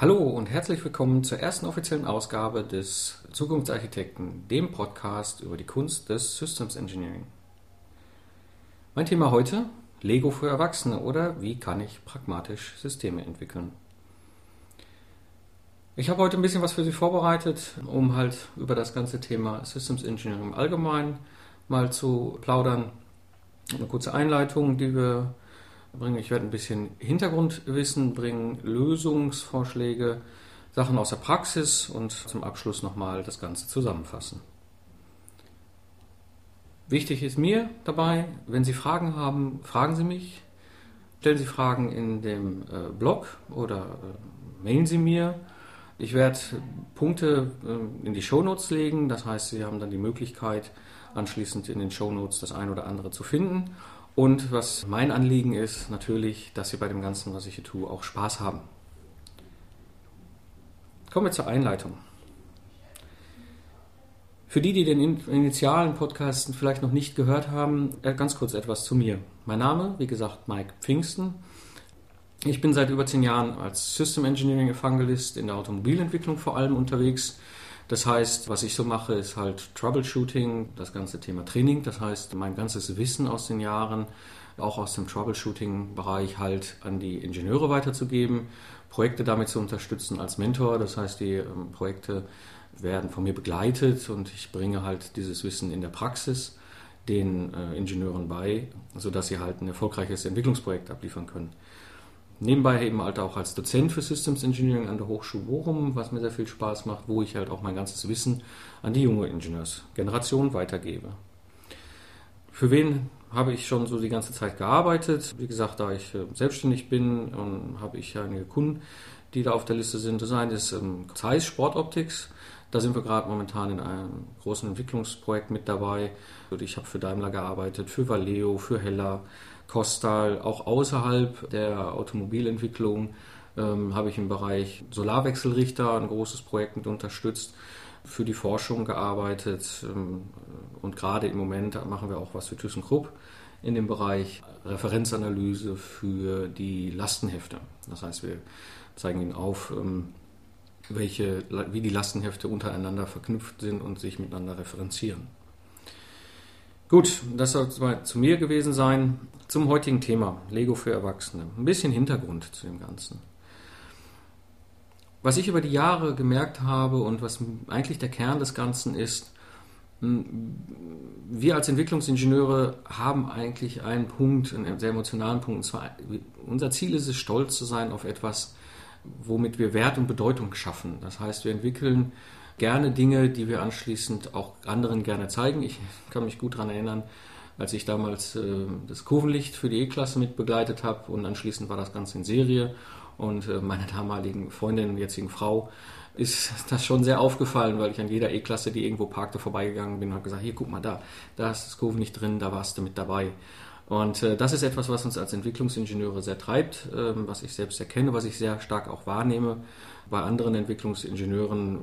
Hallo und herzlich willkommen zur ersten offiziellen Ausgabe des Zukunftsarchitekten, dem Podcast über die Kunst des Systems Engineering. Mein Thema heute: Lego für Erwachsene oder wie kann ich pragmatisch Systeme entwickeln? Ich habe heute ein bisschen was für Sie vorbereitet, um halt über das ganze Thema Systems Engineering im Allgemeinen mal zu plaudern. Eine kurze Einleitung, die wir bringen. Ich werde ein bisschen Hintergrundwissen bringen, Lösungsvorschläge, Sachen aus der Praxis und zum Abschluss nochmal das Ganze zusammenfassen. Wichtig ist mir dabei, wenn Sie Fragen haben, fragen Sie mich. Stellen Sie Fragen in dem äh, Blog oder äh, mailen Sie mir. Ich werde Punkte äh, in die Shownotes legen, das heißt, Sie haben dann die Möglichkeit, anschließend in den Shownotes das ein oder andere zu finden. Und was mein Anliegen ist, natürlich, dass Sie bei dem Ganzen, was ich hier tue, auch Spaß haben. Kommen wir zur Einleitung. Für die, die den initialen Podcast vielleicht noch nicht gehört haben, äh, ganz kurz etwas zu mir. Mein Name, wie gesagt, Mike Pfingsten. Ich bin seit über zehn Jahren als System Engineering Evangelist in der Automobilentwicklung vor allem unterwegs. Das heißt, was ich so mache, ist halt Troubleshooting, das ganze Thema Training. Das heißt, mein ganzes Wissen aus den Jahren, auch aus dem Troubleshooting-Bereich, halt an die Ingenieure weiterzugeben, Projekte damit zu unterstützen als Mentor. Das heißt, die ähm, Projekte werden von mir begleitet und ich bringe halt dieses Wissen in der Praxis den äh, Ingenieuren bei, sodass sie halt ein erfolgreiches Entwicklungsprojekt abliefern können. Nebenbei eben halt auch als Dozent für Systems Engineering an der Hochschule Bochum, was mir sehr viel Spaß macht, wo ich halt auch mein ganzes Wissen an die junge Ingenieursgeneration weitergebe. Für wen habe ich schon so die ganze Zeit gearbeitet? Wie gesagt, da ich äh, selbstständig bin, habe ich einige Kunden, die da auf der Liste sind. Das eine ist ähm, Zeiss Sportoptics. Da sind wir gerade momentan in einem großen Entwicklungsprojekt mit dabei. Ich habe für Daimler gearbeitet, für Valeo, für Heller, Kostal, auch außerhalb der Automobilentwicklung ähm, habe ich im Bereich Solarwechselrichter ein großes Projekt mit unterstützt, für die Forschung gearbeitet ähm, und gerade im Moment machen wir auch was für ThyssenKrupp in dem Bereich Referenzanalyse für die Lastenhefte. Das heißt, wir zeigen Ihnen auf, ähm, welche, wie die Lastenhefte untereinander verknüpft sind und sich miteinander referenzieren. Gut, das soll es zu mir gewesen sein. Zum heutigen Thema, Lego für Erwachsene. Ein bisschen Hintergrund zu dem Ganzen. Was ich über die Jahre gemerkt habe und was eigentlich der Kern des Ganzen ist, wir als Entwicklungsingenieure haben eigentlich einen Punkt, einen sehr emotionalen Punkt, und zwar unser Ziel ist es, stolz zu sein auf etwas, womit wir Wert und Bedeutung schaffen. Das heißt, wir entwickeln gerne Dinge, die wir anschließend auch anderen gerne zeigen. Ich kann mich gut daran erinnern, als ich damals äh, das Kurvenlicht für die E-Klasse mit begleitet habe und anschließend war das Ganze in Serie und äh, meiner damaligen Freundin, jetzigen Frau, ist das schon sehr aufgefallen, weil ich an jeder E-Klasse, die irgendwo parkte, vorbeigegangen bin und habe gesagt, hier guck mal da, da ist das Kurvenlicht drin, da warst du mit dabei. Und äh, das ist etwas, was uns als Entwicklungsingenieure sehr treibt, äh, was ich selbst erkenne, was ich sehr stark auch wahrnehme bei anderen Entwicklungsingenieuren,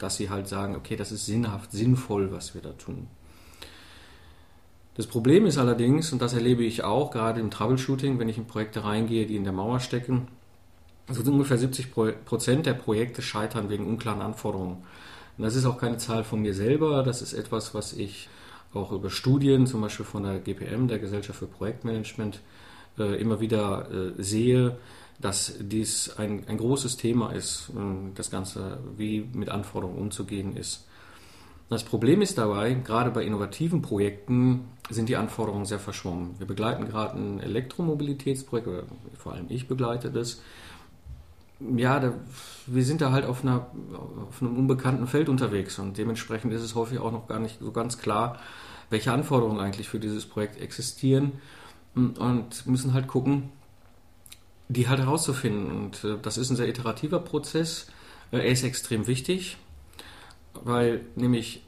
dass sie halt sagen, okay, das ist sinnhaft, sinnvoll, was wir da tun. Das Problem ist allerdings, und das erlebe ich auch gerade im Troubleshooting, wenn ich in Projekte reingehe, die in der Mauer stecken, also ungefähr 70 Prozent der Projekte scheitern wegen unklaren Anforderungen. Und das ist auch keine Zahl von mir selber, das ist etwas, was ich auch über Studien, zum Beispiel von der GPM, der Gesellschaft für Projektmanagement, äh, immer wieder äh, sehe, dass dies ein, ein großes Thema ist, äh, das Ganze, wie mit Anforderungen umzugehen ist. Das Problem ist dabei, gerade bei innovativen Projekten sind die Anforderungen sehr verschwommen. Wir begleiten gerade ein Elektromobilitätsprojekt, oder vor allem ich begleite das. Ja, da, wir sind da halt auf, einer, auf einem unbekannten Feld unterwegs und dementsprechend ist es häufig auch noch gar nicht so ganz klar, welche Anforderungen eigentlich für dieses Projekt existieren und müssen halt gucken, die halt herauszufinden. Und äh, das ist ein sehr iterativer Prozess. Äh, er ist extrem wichtig, weil nämlich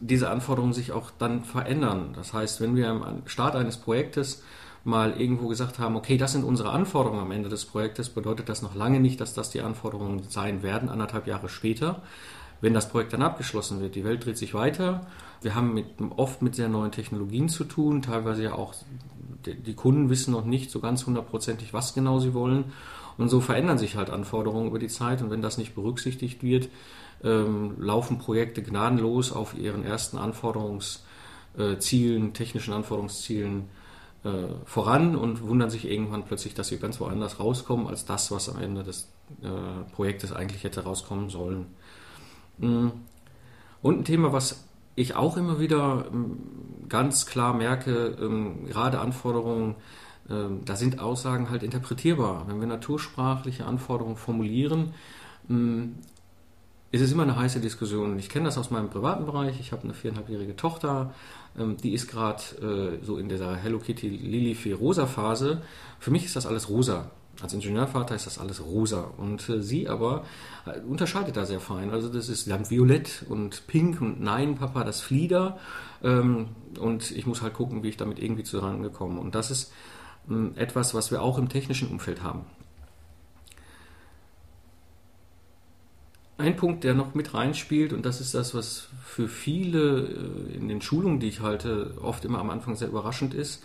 diese Anforderungen sich auch dann verändern. Das heißt, wenn wir am Start eines Projektes mal irgendwo gesagt haben, okay, das sind unsere Anforderungen am Ende des Projektes, bedeutet das noch lange nicht, dass das die Anforderungen sein werden, anderthalb Jahre später, wenn das Projekt dann abgeschlossen wird. Die Welt dreht sich weiter. Wir haben mit, oft mit sehr neuen Technologien zu tun, teilweise ja auch die Kunden wissen noch nicht so ganz hundertprozentig, was genau sie wollen. Und so verändern sich halt Anforderungen über die Zeit und wenn das nicht berücksichtigt wird, ähm, laufen Projekte gnadenlos auf ihren ersten Anforderungszielen, technischen Anforderungszielen äh, voran und wundern sich irgendwann plötzlich, dass sie ganz woanders rauskommen, als das, was am Ende des äh, Projektes eigentlich hätte rauskommen sollen. Mm. Und ein Thema, was ich auch immer wieder ähm, ganz klar merke, ähm, gerade Anforderungen, ähm, da sind Aussagen halt interpretierbar. Wenn wir natursprachliche Anforderungen formulieren, ist es immer eine heiße Diskussion. Ich kenne das aus meinem privaten Bereich. Ich habe eine viereinhalbjährige Tochter, die ist gerade äh, so in dieser Hello Kitty Lilifee rosa Phase. Für mich ist das alles rosa. Als Ingenieurvater ist das alles rosa. Und äh, sie aber äh, unterscheidet da sehr fein. Also das ist dann violett und pink und nein, Papa, das Flieder. Ähm, und ich muss halt gucken, wie ich damit irgendwie zusammengekommen. Und das ist ähm, etwas, was wir auch im technischen Umfeld haben. Ein Punkt, der noch mit reinspielt, und das ist das, was für viele äh, in den Schulungen, die ich halte, oft immer am Anfang sehr überraschend ist.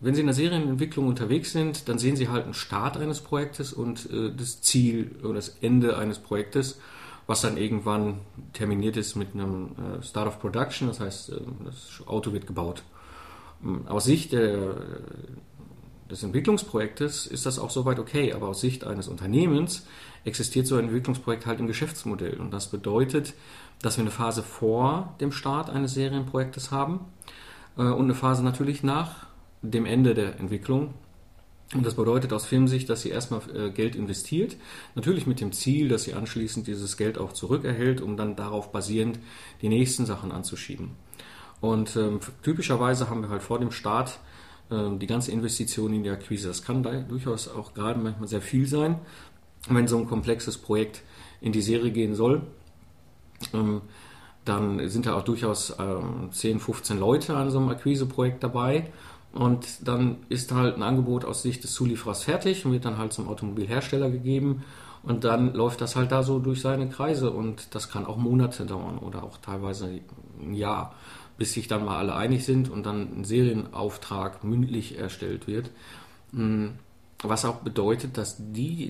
Wenn Sie in der Serienentwicklung unterwegs sind, dann sehen Sie halt einen Start eines Projektes und äh, das Ziel oder das Ende eines Projektes, was dann irgendwann terminiert ist mit einem äh, Start of Production, das heißt, äh, das Auto wird gebaut. Ähm, aus Sicht der, des Entwicklungsprojektes ist das auch soweit okay, aber aus Sicht eines Unternehmens existiert so ein Entwicklungsprojekt halt im Geschäftsmodell. Und das bedeutet, dass wir eine Phase vor dem Start eines Serienprojektes haben äh, und eine Phase natürlich nach dem Ende der Entwicklung. Und das bedeutet aus Firmensicht, dass sie erstmal äh, Geld investiert, natürlich mit dem Ziel, dass sie anschließend dieses Geld auch zurückerhält, um dann darauf basierend die nächsten Sachen anzuschieben. Und ähm, typischerweise haben wir halt vor dem Start äh, die ganze Investition in die Akquise. Das kann da durchaus auch gerade manchmal sehr viel sein, wenn so ein komplexes Projekt in die Serie gehen soll. Ähm, dann sind da auch durchaus ähm, 10, 15 Leute an so einem Akquiseprojekt dabei und dann ist halt ein Angebot aus Sicht des Zulieferers fertig und wird dann halt zum Automobilhersteller gegeben. Und dann läuft das halt da so durch seine Kreise und das kann auch Monate dauern oder auch teilweise ein Jahr, bis sich dann mal alle einig sind und dann ein Serienauftrag mündlich erstellt wird. Hm, was auch bedeutet, dass die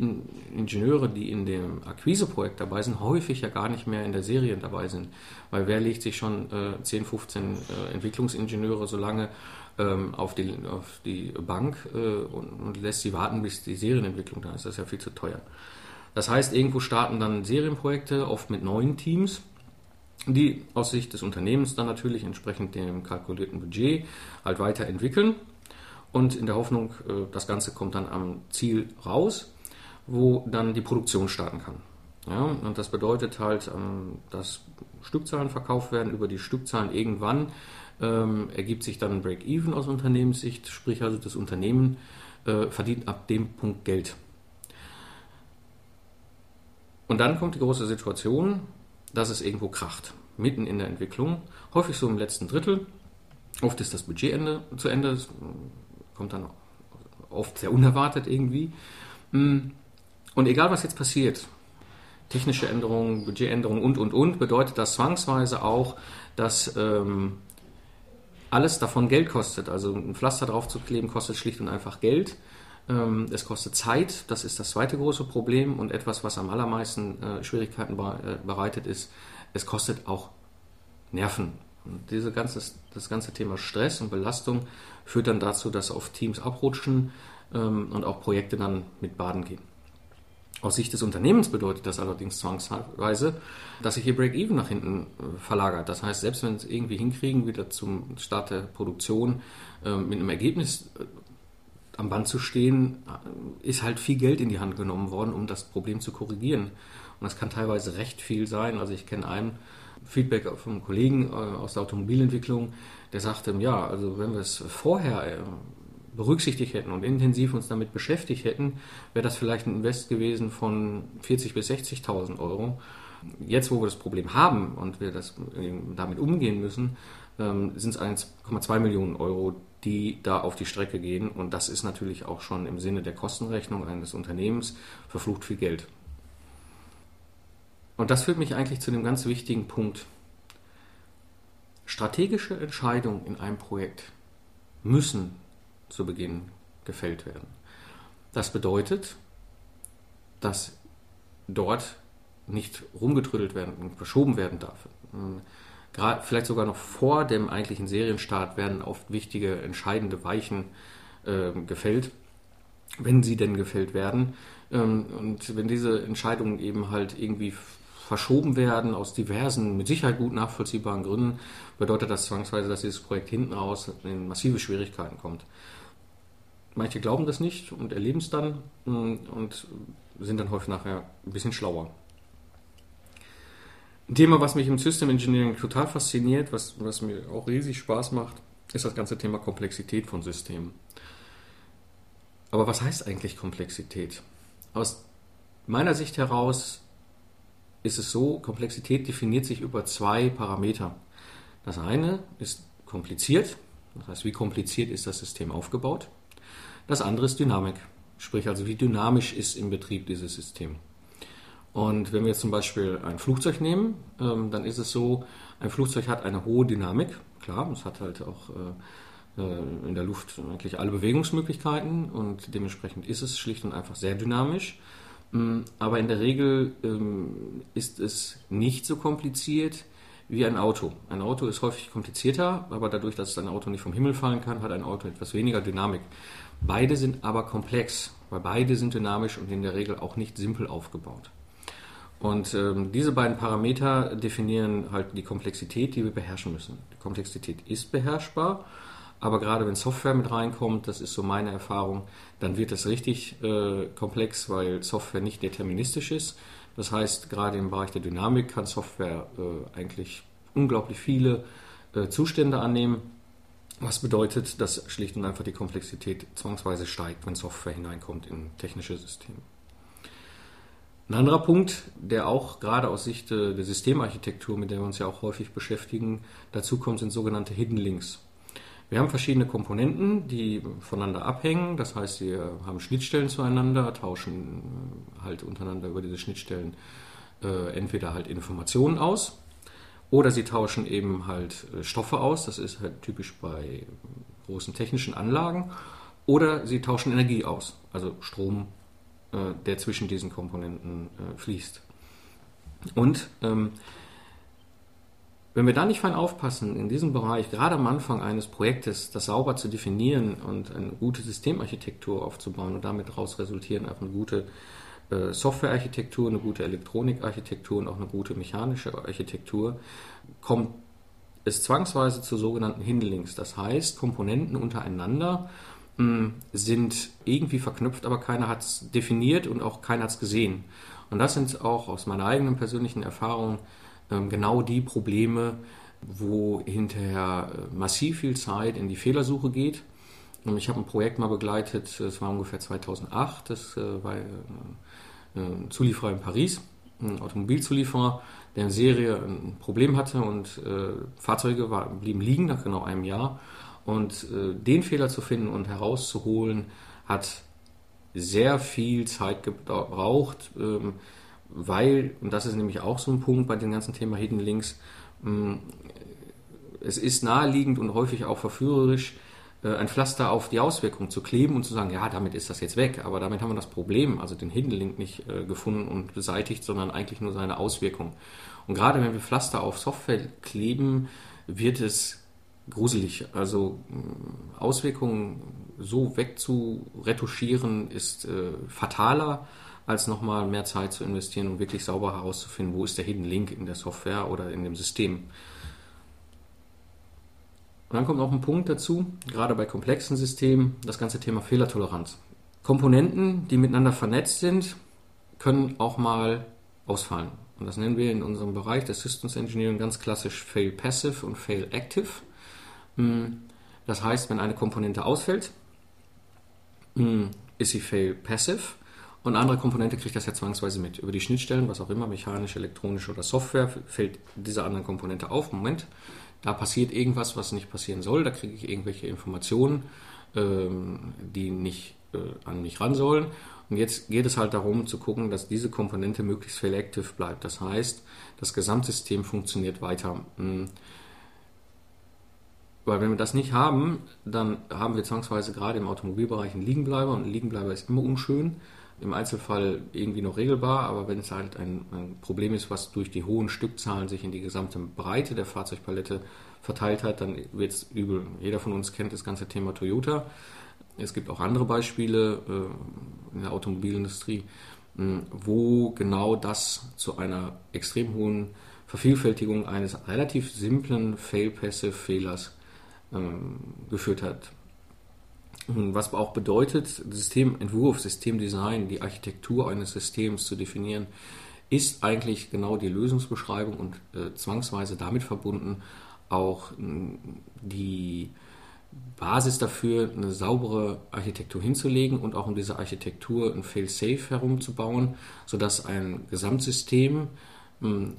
Ingenieure, die in dem Akquiseprojekt dabei sind, häufig ja gar nicht mehr in der Serie dabei sind. Weil wer legt sich schon äh, 10, 15 äh, Entwicklungsingenieure so lange ähm, auf, die, auf die Bank äh, und, und, lässt sie warten, bis die Serienentwicklung da ist. Das ist ja viel zu teuer. Das heißt, irgendwo starten dann Serienprojekte, oft mit neuen Teams, die aus Sicht des Unternehmens dann natürlich entsprechend dem kalkulierten Budget halt weiterentwickeln und in der Hoffnung, äh, das Ganze kommt dann am Ziel raus, wo dann die Produktion starten kann. Ja, und das bedeutet halt, ähm, dass Stückzahlen verkauft werden, über die Stückzahlen irgendwann ähm, ergibt sich dann ein Break-Even aus Unternehmenssicht, sprich also das Unternehmen äh, verdient ab dem Punkt Geld. Und dann kommt die große Situation, dass es irgendwo kracht, mitten in der Entwicklung, häufig so im letzten Drittel. Oft ist das Budget Ende, zu Ende, das kommt dann oft sehr unerwartet irgendwie. Mm. Und egal was jetzt passiert, technische Änderungen, Budgetänderungen und, und, und, bedeutet das zwangsweise auch, dass ähm, alles davon Geld kostet. Also ein Pflaster drauf zu kleben kostet schlicht und einfach Geld. Ähm, es kostet Zeit, das ist das zweite große Problem und etwas, was am allermeisten äh, Schwierigkeiten äh, bereitet ist, es kostet auch Nerven. Und diese ganze, das ganze Thema Stress und Belastung führt dann dazu, dass oft Teams abrutschen ähm, und auch Projekte dann mit baden gehen. Aus Sicht des Unternehmens bedeutet das allerdings zwangsweise, dass sich ihr Break-Even nach hinten äh, verlagert. Das heißt, selbst wenn es irgendwie hinkriegen, wieder zum Start der Produktion äh, mit einem Ergebnis äh, am Band zu stehen, ist halt viel Geld in die Hand genommen worden, um das Problem zu korrigieren. Und das kann teilweise recht viel sein. Also ich kenne einen Feedback vom Kollegen aus der Automobilentwicklung, der sagte, ja, also wenn wir es vorher berücksichtigt hätten und intensiv uns damit beschäftigt hätten, wäre das vielleicht ein Invest gewesen von 40.000 bis 60.000 Euro. Jetzt, wo wir das Problem haben und wir das damit umgehen müssen, sind es 1,2 Millionen Euro, die da auf die Strecke gehen. Und das ist natürlich auch schon im Sinne der Kostenrechnung eines Unternehmens verflucht viel Geld. Und das führt mich eigentlich zu dem ganz wichtigen Punkt. Strategische Entscheidungen in einem Projekt müssen zu Beginn gefällt werden. Das bedeutet, dass dort nicht rumgetrödelt werden und verschoben werden darf. Gerade, vielleicht sogar noch vor dem eigentlichen Serienstart werden oft wichtige, entscheidende Weichen äh, gefällt, wenn sie denn gefällt werden. Ähm, und wenn diese Entscheidungen eben halt irgendwie verschoben werden aus diversen, mit Sicherheit gut nachvollziehbaren Gründen, bedeutet das zwangsweise, dass dieses Projekt hinten raus in massive Schwierigkeiten kommt. Manche glauben das nicht und erleben es dann mm, und sind dann häufig nachher ein bisschen schlauer. Ein Thema, was mich im System Engineering total fasziniert, was, was mir auch riesig Spaß macht, ist das ganze Thema Komplexität von Systemen. Aber was heißt eigentlich Komplexität? Aus meiner Sicht heraus ist es so, Komplexität definiert sich über zwei Parameter. Das eine ist kompliziert, das heißt, wie kompliziert ist das System aufgebaut. Das andere ist Dynamik, sprich also, wie dynamisch ist im Betrieb dieses System. Und wenn wir jetzt zum Beispiel ein Flugzeug nehmen, ähm, dann ist es so, ein Flugzeug hat eine hohe Dynamik, klar, es hat halt auch äh, äh, in der Luft eigentlich alle Bewegungsmöglichkeiten und dementsprechend ist es schlicht und einfach sehr dynamisch. Mm, aber in der Regel ähm, ist es nicht so kompliziert wie ein Auto. Ein Auto ist häufig komplizierter, aber dadurch, dass ein Auto nicht vom Himmel fallen kann, hat ein Auto etwas weniger Dynamik. Beide sind aber komplex, weil beide sind dynamisch und in der Regel auch nicht simpel aufgebaut. Und ähm, diese beiden Parameter definieren halt die Komplexität, die wir beherrschen müssen. Die Komplexität ist beherrschbar aber gerade wenn Software mit reinkommt, das ist so meine Erfahrung, dann wird es richtig äh, komplex, weil Software nicht deterministisch ist. Das heißt, gerade im Bereich der Dynamik kann Software äh, eigentlich unglaublich viele äh, Zustände annehmen, was bedeutet, dass schlicht und einfach die Komplexität zwangsweise steigt, wenn Software hineinkommt in technische Systeme. Ein anderer Punkt, der auch gerade aus Sicht der Systemarchitektur, mit der wir uns ja auch häufig beschäftigen, dazu kommt, sind sogenannte Hidden Links. Wir haben verschiedene Komponenten, die voneinander abhängen. Das heißt, wir haben Schnittstellen zueinander, tauschen halt untereinander über diese Schnittstellen äh, entweder halt Informationen aus oder sie tauschen eben halt äh, Stoffe aus. Das ist halt typisch bei großen technischen Anlagen. Oder sie tauschen Energie aus, also Strom, äh, der zwischen diesen Komponenten äh, fließt. Und ähm, wenn wir da nicht fein aufpassen, in diesem Bereich, gerade am Anfang eines Projektes, das sauber zu definieren und eine gute Systemarchitektur aufzubauen und damit daraus resultieren auf eine gute äh, Softwarearchitektur, eine gute Elektronikarchitektur und auch eine gute mechanische Architektur, kommt es zwangsweise zu sogenannten Hinlinks. Das heißt, Komponenten untereinander hm, sind irgendwie verknüpft, aber keiner hat es definiert und auch keiner hat es gesehen. Und das sind auch aus meiner eigenen persönlichen Erfahrung ähm, genau die Probleme, wo hinterher äh, massiv viel Zeit in die Fehlersuche geht. Ich habe ein Projekt mal begleitet, das war ungefähr 2008, das war äh, Zulieferer in Paris, ein Automobilzulieferer, der in Serie ein Problem hatte und äh, Fahrzeuge war, blieben liegen nach genau einem Jahr. Und äh, den Fehler zu finden und herauszuholen, hat sehr viel Zeit gebraucht. Ähm, weil, und das ist nämlich auch so ein Punkt bei dem ganzen Thema Hidden Links, mm, es ist naheliegend und häufig auch verführerisch, äh, ein Pflaster auf die Auswirkung zu kleben und zu sagen, ja, damit ist das jetzt weg, aber damit haben wir das Problem, also den Hidden Link nicht äh, gefunden und beseitigt, sondern eigentlich nur seine Auswirkung. Und gerade wenn wir Pflaster auf Software kleben, wird es gruselig. Also mm, Auswirkungen so wegzuretuschieren ist äh, fataler als nochmal mehr Zeit zu investieren, um wirklich sauber herauszufinden, wo ist der Hidden Link in der Software oder in dem System. Und dann kommt noch ein Punkt dazu, gerade bei komplexen Systemen, das ganze Thema Fehlertoleranz. Komponenten, die miteinander vernetzt sind, können auch mal ausfallen. Und das nennen wir in unserem Bereich der Systems Engineering ganz klassisch Fail Passive und Fail Active. Hm, das heißt, wenn eine Komponente ausfällt, hm, ist sie Fail Passive und andere Komponente kriegt das ja zwangsweise mit. Über die Schnittstellen, was auch immer, mechanisch, elektronisch oder Software, fällt diese andere Komponente auf. Moment, da passiert irgendwas, was nicht passieren soll. Da kriege ich irgendwelche Informationen, ähm, die nicht äh, an mich ran sollen. Und jetzt geht es halt darum zu gucken, dass diese Komponente möglichst fail-active bleibt. Das heißt, das Gesamtsystem funktioniert weiter. Hm. Weil wenn wir das nicht haben, dann haben wir zwangsweise gerade im Automobilbereich einen Liegenbleiber und ein Liegenbleiber ist immer unschön. Im Einzelfall irgendwie noch regelbar, aber wenn es halt ein, ein Problem ist, was durch die hohen Stückzahlen sich in die gesamte Breite der Fahrzeugpalette verteilt hat, dann wird es übel. Jeder von uns kennt das ganze Thema Toyota. Es gibt auch andere Beispiele äh, in der Automobilindustrie, mh, wo genau das zu einer extrem hohen Vervielfältigung eines relativ simplen Fail-Passive-Fehlers ähm, geführt hat. Was auch bedeutet, Systementwurf, Systemdesign, die Architektur eines Systems zu definieren, ist eigentlich genau die Lösungsbeschreibung und äh, zwangsweise damit verbunden auch mh, die Basis dafür, eine saubere Architektur hinzulegen und auch um diese Architektur ein Fail-Safe herumzubauen, sodass ein Gesamtsystem mh,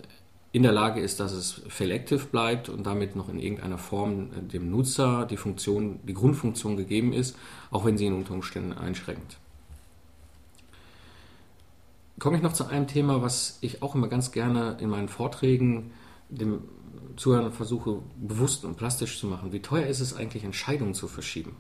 in der Lage ist, dass es fail-active bleibt und damit noch in irgendeiner Form äh, dem Nutzer die Funktion, die Grundfunktion gegeben ist, auch wenn sie ihn unter Umständen einschränkt. Komme ich noch zu einem Thema, was ich auch immer ganz gerne in meinen Vorträgen dem Zuhörer versuche bewusst und plastisch zu machen. Wie teuer ist es eigentlich, Entscheidungen zu verschieben?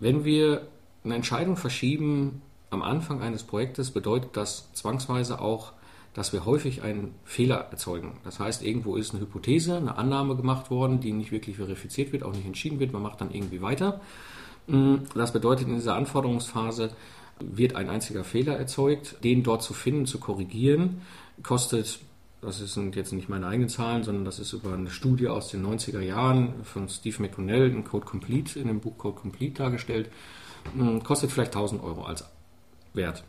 Wenn wir eine Entscheidung verschieben am Anfang eines Projektes, bedeutet das zwangsweise auch dass wir häufig einen Fehler erzeugen. Das heißt, irgendwo ist eine Hypothese, eine Annahme gemacht worden, die nicht wirklich verifiziert wird, auch nicht entschieden wird. Man macht dann irgendwie weiter. Mm, das bedeutet, in dieser Anforderungsphase wird ein einziger Fehler erzeugt. Den dort zu finden, zu korrigieren, kostet, das sind jetzt nicht meine eigenen Zahlen, sondern das ist über eine Studie aus den 90er Jahren von Steve McConnell in Code Complete, in dem Buch Code Complete dargestellt, mm, kostet vielleicht 1000 Euro als Wert.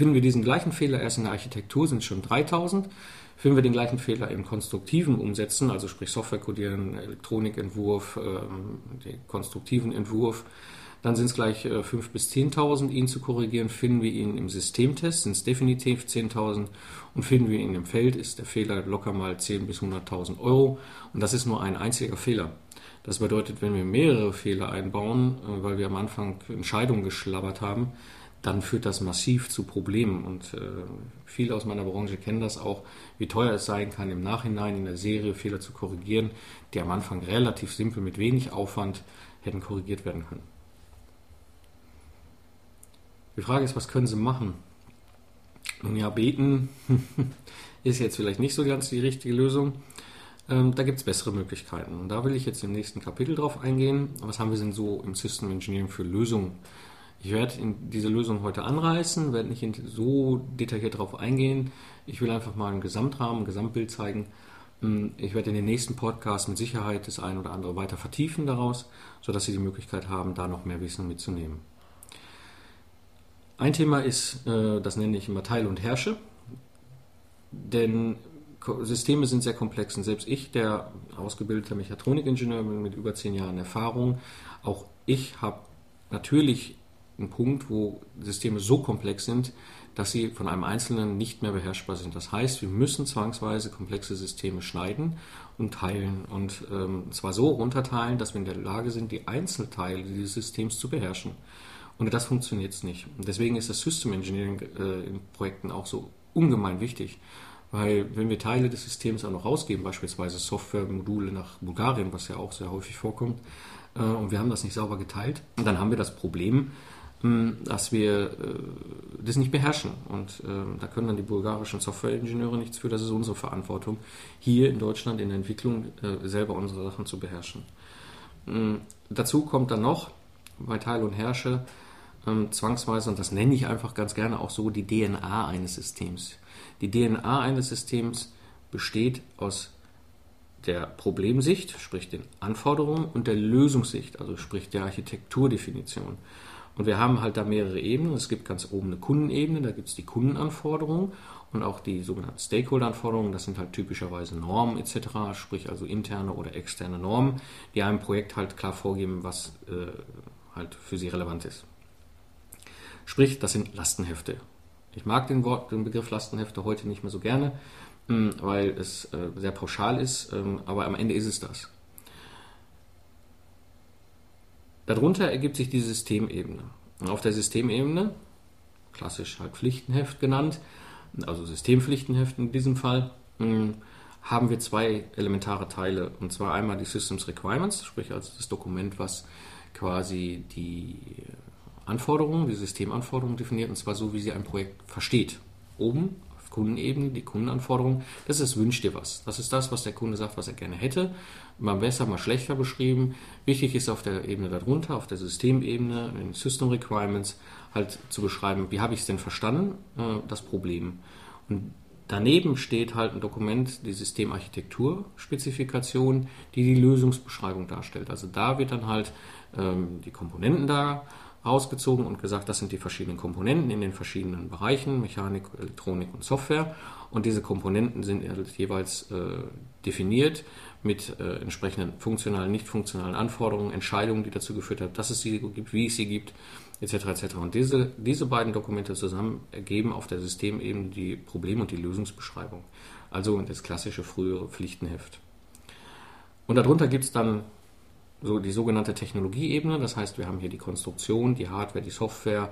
Finden wir diesen gleichen Fehler erst in der Architektur, sind es schon 3000. Finden wir den gleichen Fehler im konstruktiven Umsetzen, also sprich Software codieren, Elektronikentwurf, ähm, den konstruktiven Entwurf, dann sind es gleich äh, 5.000 bis 10.000, ihn zu korrigieren. Finden wir ihn im Systemtest, sind es definitiv 10.000. Und finden wir ihn im Feld, ist der Fehler locker mal 10.000 bis 100.000 Euro. Und das ist nur ein einziger Fehler. Das bedeutet, wenn wir mehrere Fehler einbauen, äh, weil wir am Anfang Entscheidungen geschlabbert haben, dann führt das massiv zu Problemen. Und äh, viele aus meiner Branche kennen das auch, wie teuer es sein kann, im Nachhinein in der Serie Fehler zu korrigieren, die am Anfang relativ simpel mit wenig Aufwand hätten korrigiert werden können. Die Frage ist, was können Sie machen? Nun ja, beten ist jetzt vielleicht nicht so ganz die richtige Lösung. Ähm, da gibt es bessere Möglichkeiten. Und da will ich jetzt im nächsten Kapitel drauf eingehen. Was haben wir denn so im System Engineering für Lösungen? Ich werde diese Lösung heute anreißen, werde nicht so detailliert darauf eingehen. Ich will einfach mal einen Gesamtrahmen, ein Gesamtbild zeigen. Hm, ich werde in den nächsten Podcasts mit Sicherheit das ein oder andere weiter vertiefen daraus, sodass Sie die Möglichkeit haben, da noch mehr Wissen mitzunehmen. Ein Thema ist, äh, das nenne ich immer Teile und Herrsche, denn Systeme sind sehr komplex und selbst ich, der ausgebildeter Mechatronikingenieur mit über zehn Jahren Erfahrung, auch ich habe natürlich ein Punkt, wo Systeme so komplex sind, dass sie von einem Einzelnen nicht mehr beherrschbar sind. Das heißt, wir müssen zwangsweise komplexe Systeme schneiden und teilen und ähm, zwar so runterteilen, dass wir in der Lage sind, die Einzelteile dieses Systems zu beherrschen. Und das funktioniert es nicht. Deswegen ist das System Engineering äh, in Projekten auch so ungemein wichtig. Weil wenn wir Teile des Systems auch noch rausgeben, beispielsweise Softwaremodule nach Bulgarien, was ja auch sehr häufig vorkommt, äh, und wir haben das nicht sauber geteilt, dann haben wir das Problem, dass wir äh, das nicht beherrschen. Und äh, da können dann die bulgarischen Softwareingenieure nichts für. Das ist unsere Verantwortung, hier in Deutschland in der Entwicklung äh, selber unsere Sachen zu beherrschen. Ähm, dazu kommt dann noch bei Teil und Herrsche ähm, zwangsweise, und das nenne ich einfach ganz gerne auch so, die DNA eines Systems. Die DNA eines Systems besteht aus der Problemsicht, sprich den Anforderungen, und der Lösungssicht, also sprich der Architekturdefinition. Und wir haben halt da mehrere Ebenen. Es gibt ganz oben eine Kundenebene, da gibt es die Kundenanforderungen und auch die sogenannten Stakeholder-Anforderungen. Das sind halt typischerweise Normen etc., sprich also interne oder externe Normen, die einem Projekt halt klar vorgeben, was äh, halt für sie relevant ist. Sprich, das sind Lastenhefte. Ich mag den, Wort, den Begriff Lastenhefte heute nicht mehr so gerne, hm, weil es äh, sehr pauschal ist, ähm, aber am Ende ist es das. Darunter ergibt sich die Systemebene. Auf der Systemebene, klassisch halt Pflichtenheft genannt, also Systempflichtenheft in diesem Fall, hm, haben wir zwei elementare Teile. Und zwar einmal die Systems Requirements, sprich also das Dokument, was quasi die Anforderungen, die Systemanforderungen definiert, und zwar so, wie sie ein Projekt versteht. Oben Kundenebene, die Kundenanforderungen, das ist wünsch dir was. Das ist das, was der Kunde sagt, was er gerne hätte. Mal besser, mal schlechter beschrieben. Wichtig ist auf der Ebene darunter, auf der Systemebene, in System Requirements, halt zu beschreiben, wie habe ich es denn verstanden, äh, das Problem. Und Daneben steht halt ein Dokument, die Systemarchitektur-Spezifikation, die die Lösungsbeschreibung darstellt. Also da wird dann halt ähm, die Komponenten da rausgezogen und gesagt, das sind die verschiedenen Komponenten in den verschiedenen Bereichen, Mechanik, Elektronik und Software. Und diese Komponenten sind jeweils äh, definiert mit äh, entsprechenden funktionalen, nicht funktionalen Anforderungen, Entscheidungen, die dazu geführt haben, dass es sie gibt, wie es sie gibt etc. etc. Und diese, diese beiden Dokumente zusammen ergeben auf der Systemebene die Problem- und die Lösungsbeschreibung. Also das klassische frühere Pflichtenheft. Und darunter gibt es dann so die sogenannte Technologieebene. Das heißt, wir haben hier die Konstruktion, die Hardware, die Software,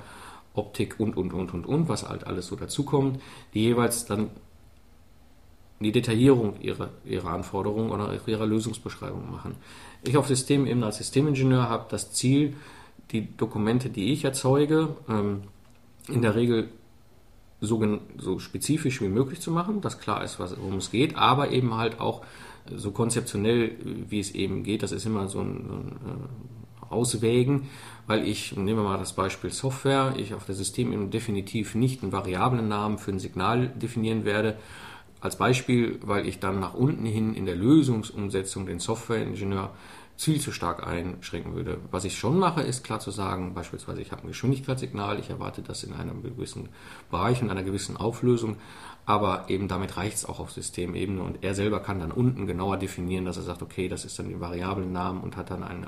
Optik und, und, und, und, und, was halt alles so dazukommt, die jeweils dann die Detaillierung ihrer, ihrer Anforderungen oder ihrer Lösungsbeschreibung machen. Ich auf Systemebene als Systemingenieur habe das Ziel, die Dokumente, die ich erzeuge, ähm, in der Regel so, so, spezifisch wie möglich zu machen, dass klar ist, worum es geht, aber eben halt auch so konzeptionell, wie es eben geht. Das ist immer so ein, so ein äh, Auswägen, weil ich, nehmen wir mal das Beispiel Software, ich auf der Systemebene definitiv nicht einen variablen Namen für ein Signal definieren werde. Als Beispiel, weil ich dann nach unten hin in der Lösungsumsetzung den Softwareingenieur viel zu stark einschränken würde. Was ich schon mache, ist klar zu sagen, beispielsweise ich habe ein Geschwindigkeitssignal, ich erwarte das in einem gewissen Bereich und einer gewissen Auflösung, aber eben damit reicht es auch auf Systemebene und er selber kann dann unten genauer definieren, dass er sagt, okay, das ist dann die Variablennamen und hat dann eine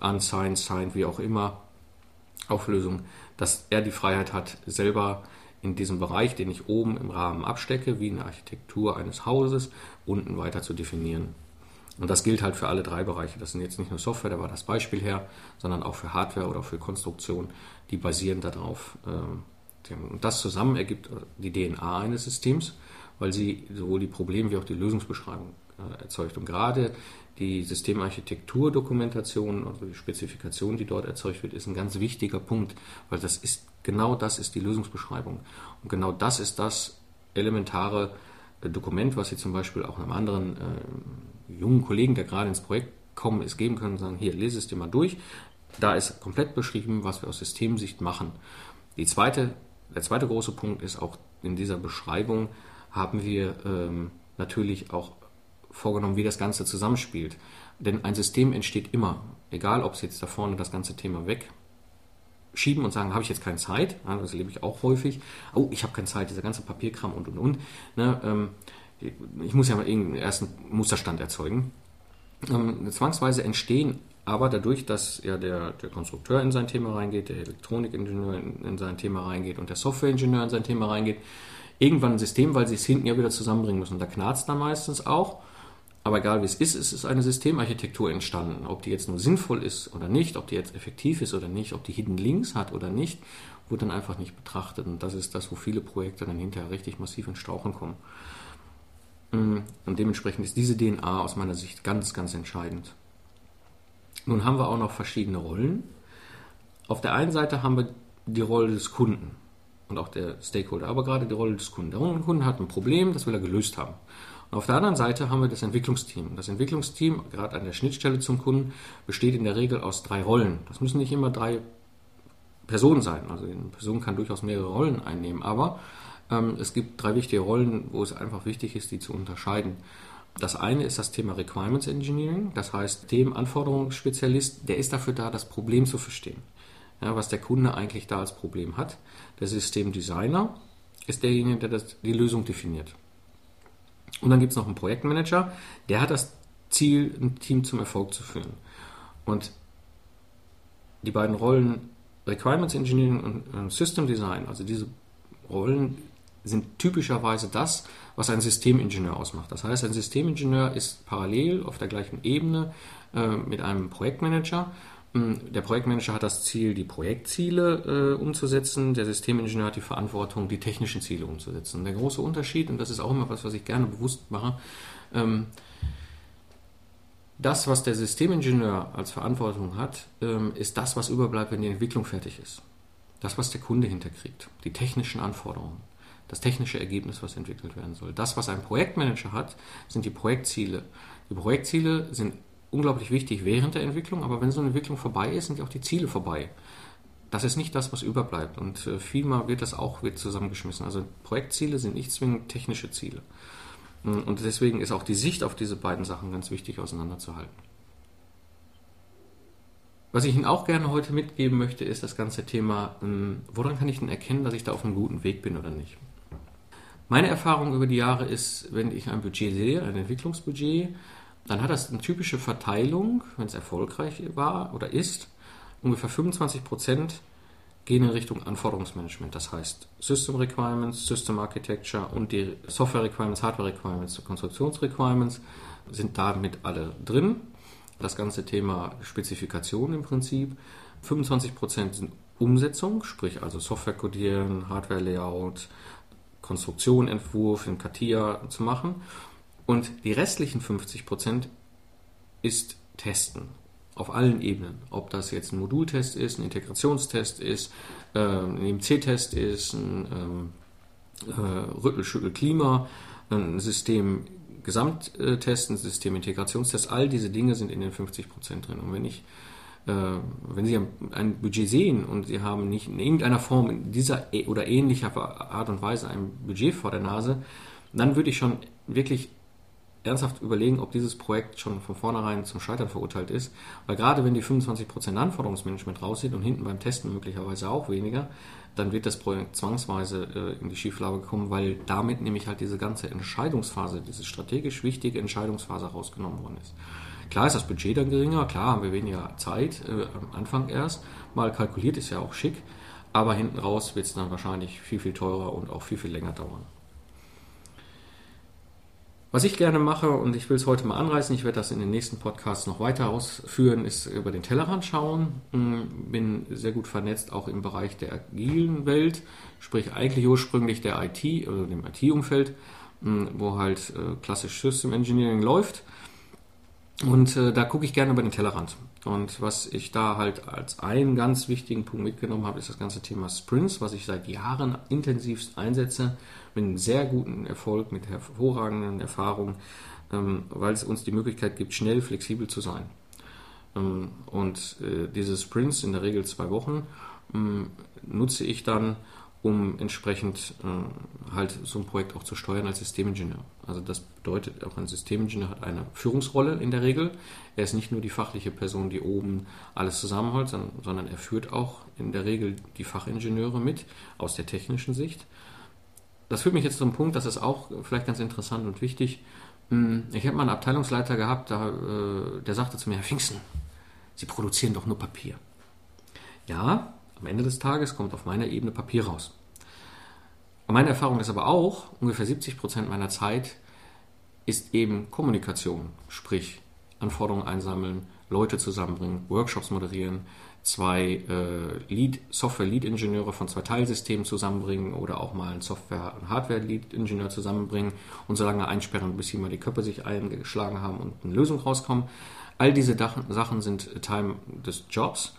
unsigned, signed, wie auch immer Auflösung, dass er die Freiheit hat, selber in diesem Bereich, den ich oben im Rahmen abstecke, wie eine Architektur eines Hauses, unten weiter zu definieren. Und das gilt halt für alle drei Bereiche. Das sind jetzt nicht nur Software, da war das Beispiel her, sondern auch für Hardware oder für Konstruktion, die basieren darauf. Ähm, und das zusammen ergibt die DNA eines Systems, weil sie sowohl die Problem- wie auch die Lösungsbeschreibung äh, erzeugt. Und gerade die Systemarchitektur-Dokumentation, also die Spezifikation, die dort erzeugt wird, ist ein ganz wichtiger Punkt, weil das ist genau das ist die Lösungsbeschreibung. Und genau das ist das elementare äh, Dokument, was Sie zum Beispiel auch einem anderen äh, jungen Kollegen, der gerade ins Projekt kommen ist, geben können und sagen, hier, lese es dir mal durch. Da ist komplett beschrieben, was wir aus Systemsicht machen. Die zweite, der zweite große Punkt ist auch in dieser Beschreibung haben wir ähm, natürlich auch vorgenommen, wie das Ganze zusammenspielt. Denn ein System entsteht immer, egal ob es jetzt da vorne das ganze Thema wegschieben und sagen, habe ich jetzt keine Zeit, das erlebe ich auch häufig, oh, ich habe keine Zeit, dieser ganze Papierkram und und und. Ne, ähm, ich muss ja mal irgendeinen ersten Musterstand erzeugen. Ähm, zwangsweise entstehen aber dadurch, dass ja der, der Konstrukteur in sein Thema reingeht, der Elektronikingenieur in, in sein Thema reingeht und der Softwareingenieur in sein Thema reingeht, irgendwann ein System, weil sie es hinten ja wieder zusammenbringen müssen. Da knarzt dann meistens auch. Aber egal wie es ist, es ist eine Systemarchitektur entstanden. Ob die jetzt nur sinnvoll ist oder nicht, ob die jetzt effektiv ist oder nicht, ob die Hidden Links hat oder nicht, wird dann einfach nicht betrachtet. Und das ist das, wo viele Projekte dann hinterher richtig massiv in Strauchen kommen. Mm, und dementsprechend ist diese DNA aus meiner Sicht ganz, ganz entscheidend. Nun haben wir auch noch verschiedene Rollen. Auf der einen Seite haben wir die Rolle des Kunden und auch der Stakeholder, aber gerade die Rolle des Kunden. Der Kunde hat ein Problem, das will er gelöst haben. Und auf der anderen Seite haben wir das Entwicklungsteam. Das Entwicklungsteam, gerade an der Schnittstelle zum Kunden, besteht in der Regel aus drei Rollen. Das müssen nicht immer drei Personen sein. Also eine Person kann durchaus mehrere Rollen einnehmen, aber ähm, es gibt drei wichtige Rollen, wo es einfach wichtig ist, die zu unterscheiden. Das eine ist das Thema Requirements Engineering, das heißt, dem Anforderungsspezialist, der ist dafür da, das Problem zu verstehen, ja, was der Kunde eigentlich da als Problem hat. Der Systemdesigner ist derjenige, der das, die Lösung definiert. Und dann gibt es noch einen Projektmanager, der hat das Ziel, ein Team zum Erfolg zu führen. Und die beiden Rollen Requirements Engineering und System Design, also diese Rollen sind typischerweise das, was ein Systemingenieur ausmacht. Das heißt, ein Systemingenieur ist parallel auf der gleichen Ebene äh, mit einem Projektmanager. Ähm, der Projektmanager hat das Ziel, die Projektziele äh, umzusetzen. Der Systemingenieur hat die Verantwortung, die technischen Ziele umzusetzen. Der große Unterschied, und das ist auch immer was, was ich gerne bewusst mache, Ähm, das, was der Systemingenieur als Verantwortung hat, ähm, ist das, was überbleibt, wenn die Entwicklung fertig ist. Das, was der Kunde hinterkriegt, die technischen Anforderungen, das technische Ergebnis, was entwickelt werden soll. Das, was ein Projektmanager hat, sind die Projektziele. Die Projektziele sind unglaublich wichtig während der Entwicklung, aber wenn so eine Entwicklung vorbei ist, sind auch die Ziele vorbei. Das ist nicht das, was überbleibt. Und äh, vielmal wird das auch wird zusammengeschmissen. Also Projektziele sind nicht zwingend technische Ziele. Und deswegen ist auch die Sicht auf diese beiden Sachen ganz wichtig auseinanderzuhalten. Was ich Ihnen auch gerne heute mitgeben möchte, ist das ganze Thema, ähm, woran kann ich denn erkennen, dass ich da auf einem guten Weg bin oder nicht? Meine Erfahrung über die Jahre ist, wenn ich ein Budget sehe, ein Entwicklungsbudget, dann hat das eine typische Verteilung, wenn es erfolgreich war oder ist. Ungefähr 25 Prozent gehen in Richtung Anforderungsmanagement. Das heißt System Requirements, System Architecture und die Software Requirements, Hardware Requirements, Konstruktionsrequirements sind damit alle drin. Das ganze Thema Spezifikation im Prinzip. 25 Prozent sind Umsetzung, sprich also Software codieren, Hardware Layout, Konstruktion, Entwurf in CATIA zu machen. Und die restlichen 50 Prozent ist Testen auf allen Ebenen. Ob das jetzt ein Modultest ist, ein Integrationstest ist, äh, ein EMC-Test ist, ein ähm, äh, Rüttel-Schüttel-Klima, ein System Gesamttest, ein System Integrationstest, all diese Dinge sind in den 50% drin. Und wenn ich wenn Sie ein Budget sehen und Sie haben nicht in irgendeiner Form in dieser e- oder ähnlicher Art und Weise ein Budget vor der Nase, dann würde ich schon wirklich ernsthaft überlegen, ob dieses Projekt schon von vornherein zum Scheitern verurteilt ist. Weil gerade wenn die 25% Anforderungsmanagement raussieht und hinten beim Testen möglicherweise auch weniger, dann wird das Projekt zwangsweise äh, in die Schieflage kommen, weil damit nämlich halt diese ganze Entscheidungsphase, diese strategisch wichtige Entscheidungsphase rausgenommen worden ist. Klar ist das Budget dann geringer, klar haben wir weniger Zeit äh, am Anfang erst. Mal kalkuliert ist ja auch schick, aber hinten raus wird es dann wahrscheinlich viel, viel teurer und auch viel, viel länger dauern. Was ich gerne mache, und ich will es heute mal anreißen, ich werde das in den nächsten Podcasts noch weiter ausführen, ist über den Tellerrand schauen. Hm, bin sehr gut vernetzt auch im Bereich der agilen Welt, sprich eigentlich ursprünglich der IT oder dem IT-Umfeld, hm, wo halt äh, klassisch System Engineering läuft. Und äh, da gucke ich gerne über den Tellerrand. Und was ich da halt als einen ganz wichtigen Punkt mitgenommen habe, ist das ganze Thema Sprints, was ich seit Jahren intensivst einsetze, mit einem sehr guten Erfolg, mit hervorragenden Erfahrungen, ähm, weil es uns die Möglichkeit gibt, schnell flexibel zu sein. Ähm, und äh, diese Sprints, in der Regel zwei Wochen, ähm, nutze ich dann, um entsprechend äh, halt so ein Projekt auch zu steuern als Systemingenieur. Also das bedeutet, auch ein Systemingenieur hat eine Führungsrolle in der Regel. Er ist nicht nur die fachliche Person, die oben alles zusammenholt, sondern er führt auch in der Regel die Fachingenieure mit aus der technischen Sicht. Das führt mich jetzt zum Punkt, das ist auch vielleicht ganz interessant und wichtig. Hm, ich habe mal einen Abteilungsleiter gehabt, äh, der sagte zu mir, Herr Pfingsten, Sie produzieren doch nur Papier. Ja, am Ende des Tages kommt auf meiner Ebene Papier raus. Und meine Erfahrung ist aber auch, ungefähr 70 Prozent meiner Zeit ist eben Kommunikation, sprich Anforderungen einsammeln, Leute zusammenbringen, Workshops moderieren, zwei äh, Lead, Software-Lead-Ingenieure von zwei Teilsystemen zusammenbringen oder auch mal einen Software- und Hardware-Lead-Ingenieur zusammenbringen und so lange einsperren, bis hier mal die Köpfe sich eingeschlagen haben und eine Lösung rauskommt. All diese Sachen sind Teil des Jobs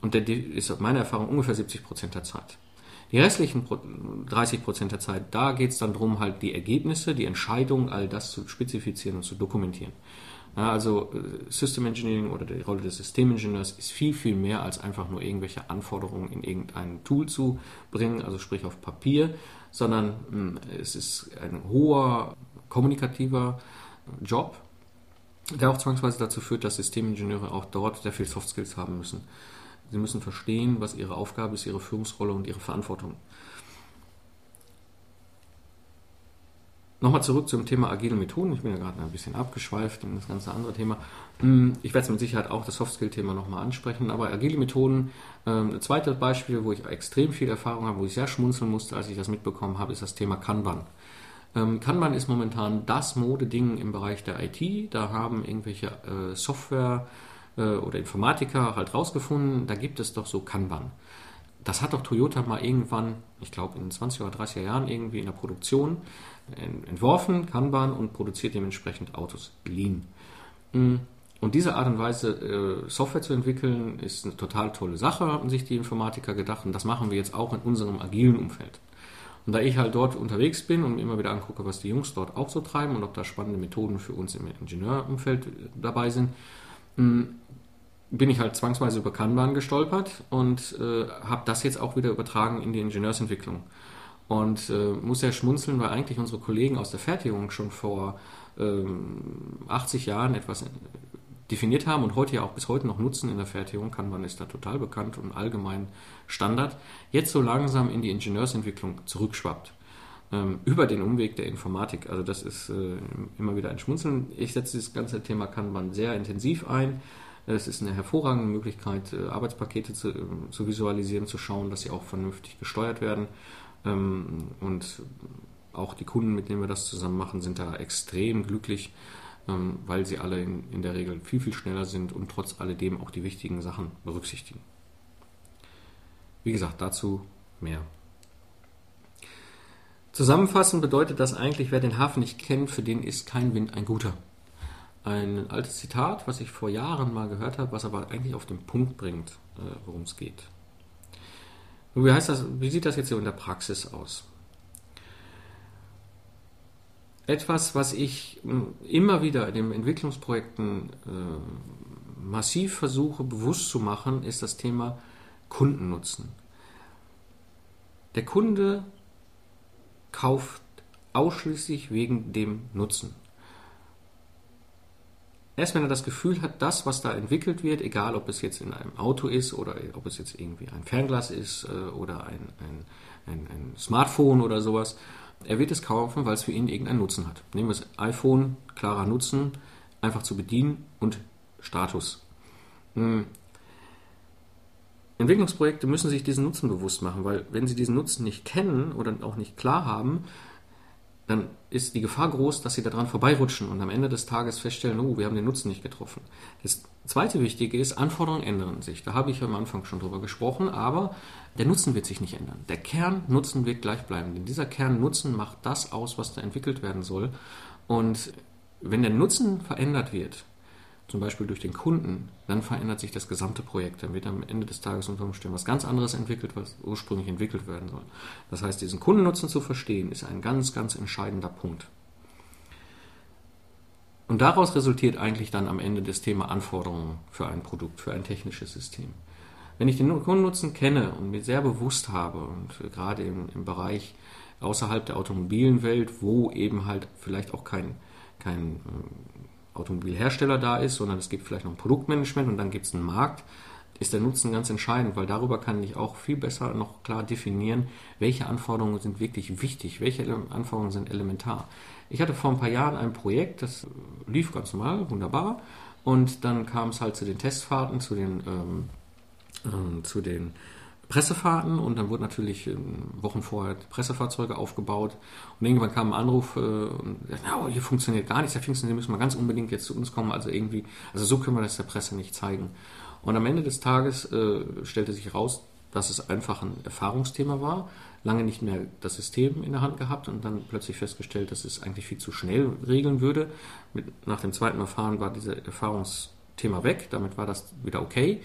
und der ist aus meiner Erfahrung ungefähr 70 Prozent der Zeit. Die restlichen 30 Prozent der Zeit, da geht es dann darum, halt die Ergebnisse, die Entscheidungen, all das zu spezifizieren und zu dokumentieren. Ja, also äh, System Engineering oder die Rolle des Systemingenieurs ist viel, viel mehr als einfach nur irgendwelche Anforderungen in irgendein Tool zu bringen, also sprich auf Papier, sondern hm, es ist ein hoher kommunikativer Job, der auch zwangsweise dazu führt, dass Systemingenieure auch dort sehr viel Soft Skills haben müssen. Sie müssen verstehen, was ihre Aufgabe ist, ihre Führungsrolle und ihre Verantwortung. Nochmal zurück zum Thema agile Methoden. Ich bin ja gerade ein bisschen abgeschweift in das ganze andere Thema. Hm, ich werde mit Sicherheit auch das Soft-Skill-Thema nochmal ansprechen, aber agile Methoden, ähm, ein zweites Beispiel, wo ich extrem viel Erfahrung habe, wo ich sehr schmunzeln musste, als ich das mitbekommen habe, ist das Thema Kanban. Ähm, Kanban ist momentan das Modeding im Bereich der IT. Da haben irgendwelche äh, Software- oder Informatiker halt rausgefunden, da gibt es doch so Kanban. das hat doch Toyota mal irgendwann, ich glaube in 20 oder 30er Jahren irgendwie in der Produktion entworfen, Kanban und produziert dementsprechend Autos Lean. Mm. Und diese Art und Weise, äh, Software zu entwickeln, ist eine total tolle Sache, haben sich die Informatiker gedacht. Und das machen wir jetzt auch in unserem agilen Umfeld. Und da ich halt dort unterwegs bin und mir immer wieder angucke, was die Jungs dort auch so treiben und ob da spannende Methoden für uns im Ingenieurumfeld dabei sind, bin ich halt zwangsweise über Kanban gestolpert und äh, habe das jetzt auch wieder übertragen in die Ingenieursentwicklung. Und äh, muss ja schmunzeln, weil eigentlich unsere Kollegen aus der Fertigung schon vor ähm, 80 Jahren etwas definiert haben und heute ja auch bis heute noch nutzen in der Fertigung. Kanban ist da total bekannt und allgemein Standard. Jetzt so langsam in die Ingenieursentwicklung zurückschwappt. Ähm, über den Umweg der Informatik. Also das ist äh, immer wieder ein Schmunzeln. Ich setze das ganze Thema Kanban sehr intensiv ein es ist eine hervorragende Möglichkeit, äh, Arbeitspakete zu, äh, zu, visualisieren, zu schauen, dass sie auch vernünftig gesteuert werden. Ähm, und auch die Kunden, mit denen wir das zusammen machen, sind da extrem glücklich, ähm, weil sie alle in, in der Regel viel, viel schneller sind und trotz alledem auch die wichtigen Sachen berücksichtigen. Wie gesagt, dazu mehr. Zusammenfassend bedeutet das eigentlich, wer den Hafen nicht kennt, für den ist kein Wind ein guter ein altes Zitat, was ich vor Jahren mal gehört habe, was aber eigentlich auf den Punkt bringt, äh, worum es geht. Wie, heißt das, wie sieht das jetzt hier in der Praxis aus? Etwas, was ich hm, immer wieder in den Entwicklungsprojekten äh, massiv versuche bewusst zu machen, ist das Thema Kundennutzen. Der Kunde kauft ausschließlich wegen dem Nutzen. Erst wenn er das Gefühl hat, das, was da entwickelt wird, egal ob es jetzt in einem Auto ist oder ob es jetzt irgendwie ein Fernglas ist äh, oder ein, ein, ein, ein Smartphone oder sowas, er wird es kaufen, weil es für ihn irgendeinen Nutzen hat. Nehmen wir das iPhone, klarer Nutzen, einfach zu bedienen und Status. Entwicklungsprojekte müssen sich diesen Nutzen bewusst machen, weil wenn sie diesen Nutzen nicht kennen oder auch nicht klar haben, dann ist die Gefahr groß, dass sie daran vorbeirutschen und am Ende des Tages feststellen, oh, wir haben den Nutzen nicht getroffen. Das zweite Wichtige ist, Anforderungen ändern sich. Da habe ich am Anfang schon drüber gesprochen, aber der Nutzen wird sich nicht ändern. Der Kernnutzen wird gleich bleiben, denn dieser Kernnutzen macht das aus, was da entwickelt werden soll. Und wenn der Nutzen verändert wird, zum Beispiel durch den Kunden, dann verändert sich das gesamte Projekt. Dann wird am Ende des Tages unter Umständen was ganz anderes entwickelt, was ursprünglich entwickelt werden soll. Das heißt, diesen Kundennutzen zu verstehen, ist ein ganz, ganz entscheidender Punkt. Und daraus resultiert eigentlich dann am Ende das Thema Anforderungen für ein Produkt, für ein technisches System. Wenn ich den Kundennutzen kenne und mir sehr bewusst habe und gerade im, im Bereich außerhalb der automobilen Welt, wo eben halt vielleicht auch kein, kein Automobilhersteller da ist, sondern es gibt vielleicht noch ein Produktmanagement und dann gibt es einen Markt, ist der Nutzen ganz entscheidend, weil darüber kann ich auch viel besser noch klar definieren, welche Anforderungen sind wirklich wichtig, welche Anforderungen sind elementar. Ich hatte vor ein paar Jahren ein Projekt, das lief ganz normal, wunderbar, und dann kam es halt zu den Testfahrten, zu den, ähm, äh, zu den Pressefahrten und dann wurden natürlich ähm, Wochen vorher Pressefahrzeuge aufgebaut und irgendwann kam ein Anruf äh, und oh, hier funktioniert gar nichts, Herr Pfingsten, Sie müssen mal ganz unbedingt jetzt zu uns kommen, also irgendwie, also so können wir das der Presse nicht zeigen. Und am Ende des Tages äh, stellte sich heraus, dass es einfach ein Erfahrungsthema war, lange nicht mehr das System in der Hand gehabt und dann plötzlich festgestellt, dass es eigentlich viel zu schnell regeln würde. Mit, nach dem zweiten Verfahren war dieses Erfahrungsthema weg, damit war das wieder okay.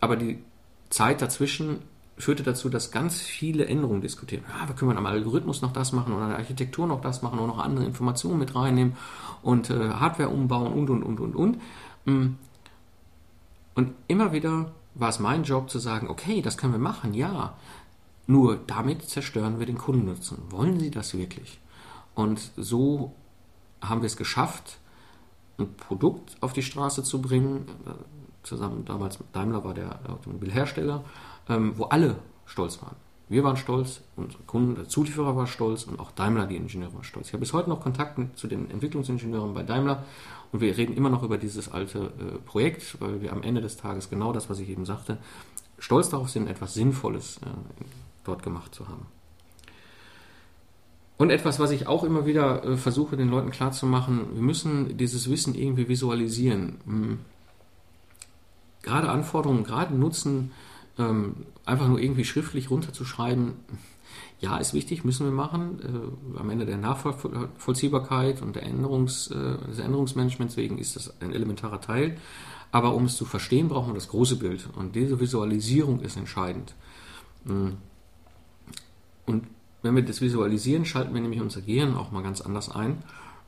Aber die Zeit dazwischen führte dazu, dass ganz viele Änderungen diskutieren. Ja, wir können am Algorithmus noch das machen oder an der Architektur noch das machen und noch andere Informationen mit reinnehmen und äh, Hardware umbauen und, und, und, und, und. Mm. Und immer wieder war es mein Job zu sagen, okay, das können wir machen, ja. Nur damit zerstören wir den Kundennutzen. Wollen Sie das wirklich? Und so haben wir es geschafft, ein Produkt auf die Straße zu bringen. Äh, zusammen damals mit Daimler war der Automobilhersteller ähm, wo alle stolz waren. Wir waren stolz, unsere Kunden, der Zulieferer war stolz und auch Daimler, die Ingenieure, waren stolz. Ich habe bis heute noch Kontakt zu den Entwicklungsingenieuren bei Daimler und wir reden immer noch über dieses alte äh, Projekt, weil wir am Ende des Tages genau das, was ich eben sagte, stolz darauf sind, etwas Sinnvolles äh, dort gemacht zu haben. Und etwas, was ich auch immer wieder äh, versuche, den Leuten klarzumachen, wir müssen dieses Wissen irgendwie visualisieren. Hm. Gerade Anforderungen, gerade Nutzen Ähm, einfach nur irgendwie schriftlich runterzuschreiben, ja, ist wichtig, müssen wir machen. Äh, am Ende der Nachvollziehbarkeit und der Änderungs, äh, des Änderungsmanagements wegen ist das ein elementarer Teil. Aber um es zu verstehen, braucht man das große Bild. Und diese Visualisierung ist entscheidend. Mm. Und wenn wir das visualisieren, schalten wir nämlich unser Gehirn auch mal ganz anders ein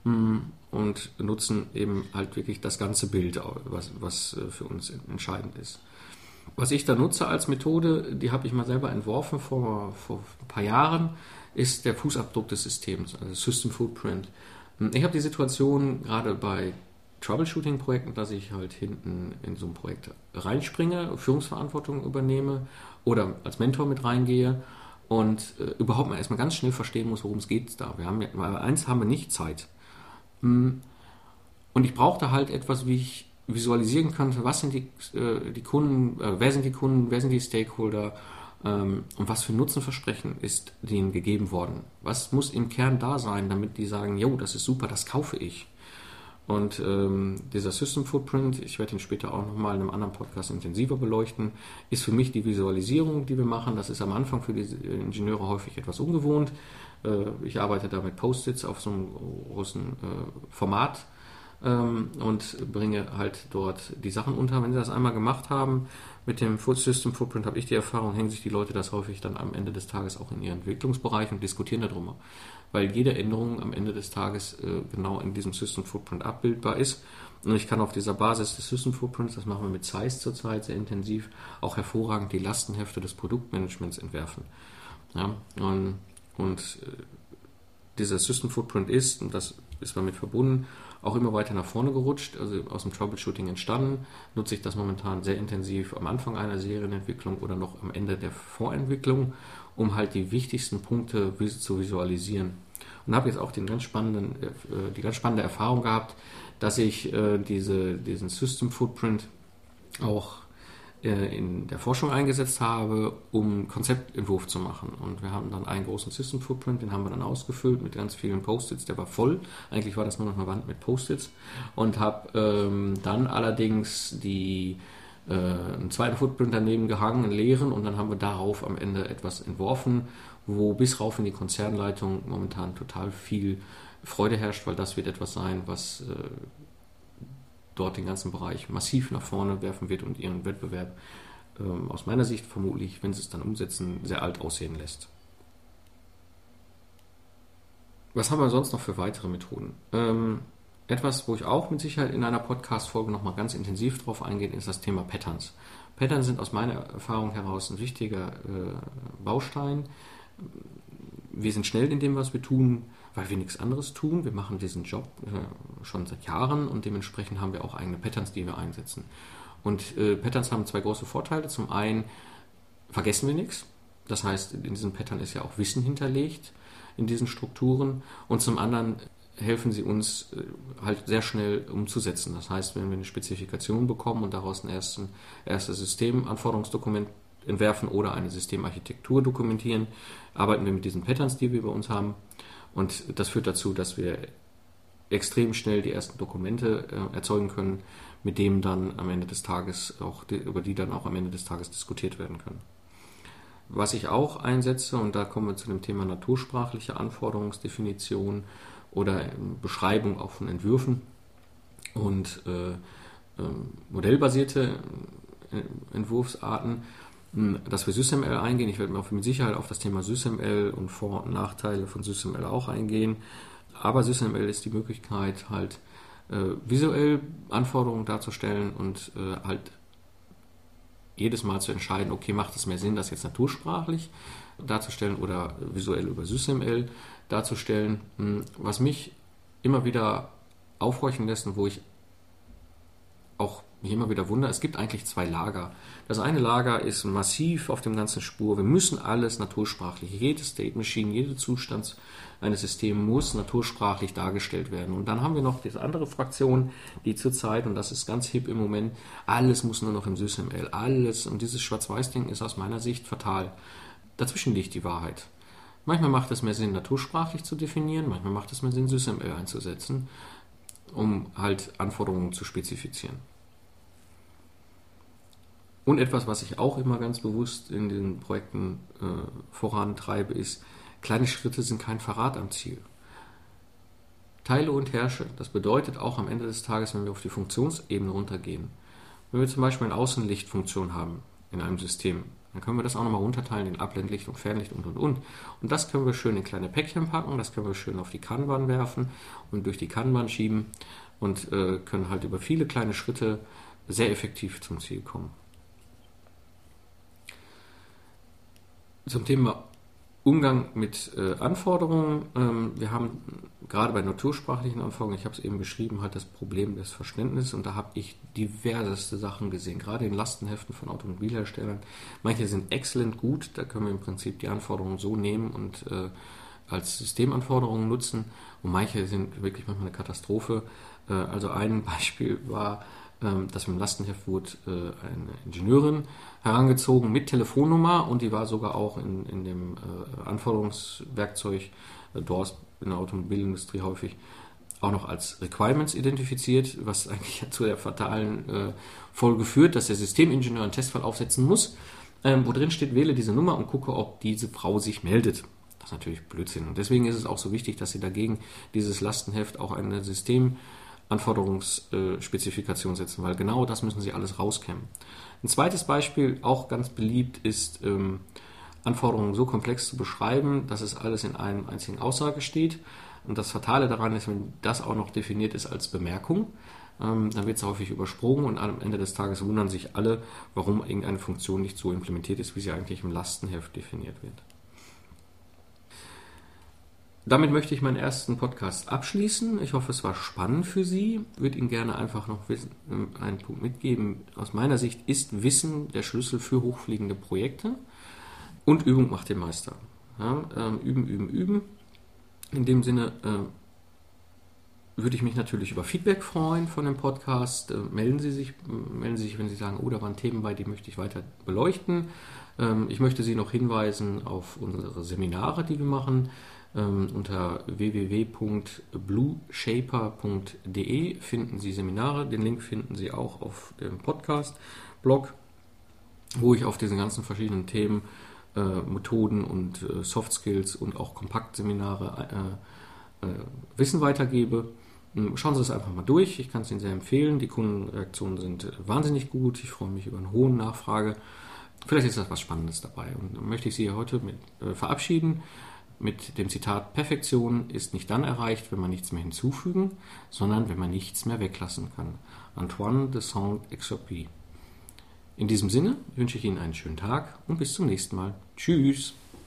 mm, und nutzen eben halt wirklich das ganze Bild, was, was äh, für uns entscheidend ist. Was ich da nutze als Methode, die habe ich mal selber entworfen vor, vor ein paar Jahren, ist der Fußabdruck des Systems, also System Footprint. Ich habe die Situation gerade bei Troubleshooting-Projekten, dass ich halt hinten in so ein Projekt reinspringe, Führungsverantwortung übernehme oder als Mentor mit reingehe und äh, überhaupt mal erstmal ganz schnell verstehen muss, worum es geht da. Wir haben weil eins haben wir nicht Zeit. Und ich brauchte halt etwas, wie ich visualisieren könnte, was sind die, äh, die Kunden, äh, wer sind die Kunden, wer sind die Stakeholder ähm, und was für Nutzenversprechen ist denen gegeben worden. Was muss im Kern da sein, damit die sagen, jo, das ist super, das kaufe ich. Und ähm, dieser System Footprint, ich werde ihn später auch nochmal in einem anderen Podcast intensiver beleuchten, ist für mich die Visualisierung, die wir machen. Das ist am Anfang für die Ingenieure häufig etwas ungewohnt. Äh, ich arbeite da mit Post-its auf so einem großen äh, Format ähm, und bringe halt dort die Sachen unter. Wenn sie das einmal gemacht haben mit dem System Footprint, habe ich die Erfahrung, hängen sich die Leute das häufig dann am Ende des Tages auch in ihren Entwicklungsbereich und diskutieren darüber. Weil jede Änderung am Ende des Tages äh, genau in diesem System Footprint abbildbar ist. Und ich kann auf dieser Basis des System Footprints, das machen wir mit Zeiss zurzeit sehr intensiv, auch hervorragend die Lastenhefte des Produktmanagements entwerfen. Ja, und, und äh, dieser System Footprint ist, und das ist damit verbunden, auch immer weiter nach vorne gerutscht, also aus dem Troubleshooting entstanden. Nutze ich das momentan sehr intensiv am Anfang einer Serienentwicklung oder noch am Ende der Vorentwicklung, um halt die wichtigsten Punkte zu visualisieren. Und habe jetzt auch den ganz spannenden, äh, die ganz spannende Erfahrung gehabt, dass ich äh, diese, diesen System Footprint auch in der Forschung eingesetzt habe, um Konzeptentwurf zu machen. Und wir haben dann einen großen System Footprint, den haben wir dann ausgefüllt mit ganz vielen Post-its, der war voll. Eigentlich war das nur noch eine Wand mit Post-its. Und habe ähm, dann allerdings die, äh, einen zweiten Footprint daneben gehangen, einen leeren, und dann haben wir darauf am Ende etwas entworfen, wo bis rauf in die Konzernleitung momentan total viel Freude herrscht, weil das wird etwas sein, was äh, dort den ganzen Bereich massiv nach vorne werfen wird und ihren Wettbewerb ähm, aus meiner Sicht vermutlich, wenn sie es dann umsetzen, sehr alt aussehen lässt. Was haben wir sonst noch für weitere Methoden? Ähm, etwas, wo ich auch mit Sicherheit in einer Podcast-Folge nochmal ganz intensiv drauf eingehe, ist das Thema Patterns. Patterns sind aus meiner Erfahrung heraus ein wichtiger äh, Baustein. Wir sind schnell in dem, was wir tun weil wir nichts anderes tun. Wir machen diesen Job äh, schon seit Jahren und dementsprechend haben wir auch eigene Patterns, die wir einsetzen. Und äh, Patterns haben zwei große Vorteile. Zum einen vergessen wir nichts. Das heißt, in diesen Pattern ist ja auch Wissen hinterlegt, in diesen Strukturen. Und zum anderen helfen sie uns äh, halt sehr schnell umzusetzen. Das heißt, wenn wir eine Spezifikation bekommen und daraus ein ersten, erstes Systemanforderungsdokument entwerfen oder eine Systemarchitektur dokumentieren, arbeiten wir mit diesen Patterns, die wir bei uns haben und das führt dazu, dass wir extrem schnell die ersten Dokumente äh, erzeugen können, mit denen dann am Ende des Tages auch, die, über die dann auch am Ende des Tages diskutiert werden können. Was ich auch einsetze, und da kommen wir zu dem Thema natursprachliche Anforderungsdefinition oder Beschreibung auch von Entwürfen und äh, äh, modellbasierte äh, Entwurfsarten, dass wir SysML eingehen. Ich werde mir mit Sicherheit auf das Thema SysML und Vor- und Nachteile von SysML auch eingehen. Aber SysML ist die Möglichkeit, halt äh, visuell Anforderungen darzustellen und äh, halt jedes Mal zu entscheiden, okay, macht es mehr Sinn, das jetzt natursprachlich darzustellen oder visuell über SysML darzustellen. Hm, was mich immer wieder aufhorchen lässt und wo ich auch mich immer wieder wundere, es gibt eigentlich zwei Lager. Das eine Lager ist massiv auf dem ganzen Spur. Wir müssen alles natursprachlich. Jede State Machine, jeder Zustand eines Systems muss natursprachlich dargestellt werden. Und dann haben wir noch diese andere Fraktion, die zurzeit, und das ist ganz hip im Moment, alles muss nur noch im SysML. Alles. Und dieses Schwarz-Weiß-Ding ist aus meiner Sicht fatal. Dazwischen liegt die Wahrheit. Manchmal macht es mehr Sinn, natursprachlich zu definieren, manchmal macht es mehr Sinn, SysML einzusetzen, um halt Anforderungen zu spezifizieren. Und etwas, was ich auch immer ganz bewusst in den Projekten äh, vorantreibe, ist, kleine Schritte sind kein Verrat am Ziel. Teile und herrsche. Das bedeutet auch am Ende des Tages, wenn wir auf die Funktionsebene runtergehen, wenn wir zum Beispiel eine Außenlichtfunktion haben in einem System, dann können wir das auch nochmal runterteilen in Abblendlicht und Fernlicht und und und. Und das können wir schön in kleine Päckchen packen, das können wir schön auf die Kanban werfen und durch die Kanban schieben und äh, können halt über viele kleine Schritte sehr effektiv zum Ziel kommen. Zum Thema Umgang mit äh, Anforderungen. Ähm, wir haben gerade bei natursprachlichen Anforderungen, ich habe es eben beschrieben, halt das Problem des Verständnisses und da habe ich diverseste Sachen gesehen, gerade in Lastenheften von Automobilherstellern. Manche sind exzellent gut, da können wir im Prinzip die Anforderungen so nehmen und äh, als Systemanforderungen nutzen und manche sind wirklich manchmal eine Katastrophe. Äh, also ein Beispiel war, ähm, dass im Lastenheft wurde äh, eine Ingenieurin herangezogen mit Telefonnummer und die war sogar auch in, in dem äh, Anforderungswerkzeug äh, DORS in der Automobilindustrie häufig auch noch als Requirements identifiziert, was eigentlich zu der fatalen Folge führt, dass der Systemingenieur einen Testfall aufsetzen muss, ähm, wo drin steht, wähle diese Nummer und gucke, ob diese Frau sich meldet. Das ist natürlich Blödsinn. Und deswegen ist es auch so wichtig, dass Sie dagegen dieses Lastenheft auch eine Systemanforderungsspezifikation setzen, weil genau das müssen Sie alles rauskämmen. Ein zweites Beispiel, auch ganz beliebt, ist ähm, Anforderungen so komplex zu beschreiben, dass es alles in einem einzigen Aussage steht. Und das Fatale daran ist, wenn das auch noch definiert ist als Bemerkung, ähm, dann wird es häufig übersprungen und am Ende des Tages wundern sich alle, warum irgendeine Funktion nicht so implementiert ist, wie sie eigentlich im Lastenheft definiert wird. Damit möchte ich meinen ersten Podcast abschließen. Ich hoffe, es war spannend für Sie. Ich würde Ihnen gerne einfach noch äh, einen Punkt mitgeben. Aus meiner Sicht ist Wissen der Schlüssel für hochfliegende Projekte und Übung macht den Meister. Ja, ähm, üben, üben, üben. In dem Sinne äh, würde ich mich natürlich über Feedback freuen von dem Podcast. Äh, melden Sie sich, melden Sie sich, wenn Sie sagen, oh, da waren Themen bei, die möchte ich weiter beleuchten. Ähm, ich möchte Sie noch hinweisen auf unsere Seminare, die wir machen. Ähm, unter www.blueshaper.de finden Sie Seminare. Den Link finden Sie auch auf dem Podcast-Blog, wo ich auf diese ganzen verschiedenen Themen, äh, Methoden und äh, Soft Skills und auch Kompaktseminare äh, äh, Wissen weitergebe. Ähm, schauen Sie es einfach mal durch. Ich kann es Ihnen sehr empfehlen. Die Kundenreaktionen sind wahnsinnig gut. Ich freue mich über eine hohe Nachfrage. Vielleicht ist das was Spannendes dabei. Und dann möchte ich Sie heute mit, äh, verabschieden mit dem Zitat Perfektion ist nicht dann erreicht, wenn man nichts mehr hinzufügen, sondern wenn man nichts mehr weglassen kann. Antoine de Saint-Exupéry. In diesem Sinne wünsche ich Ihnen einen schönen Tag und bis zum nächsten Mal. Tschüss.